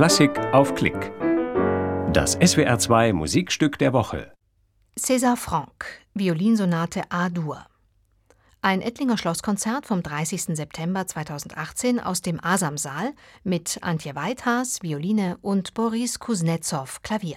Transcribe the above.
Klassik auf Klick. Das SWR2 Musikstück der Woche. César Franck, Violinsonate A-Dur. Ein Ettlinger Schlosskonzert vom 30. September 2018 aus dem Asamsaal mit Antje Weithas, Violine und Boris Kuznetsov, Klavier.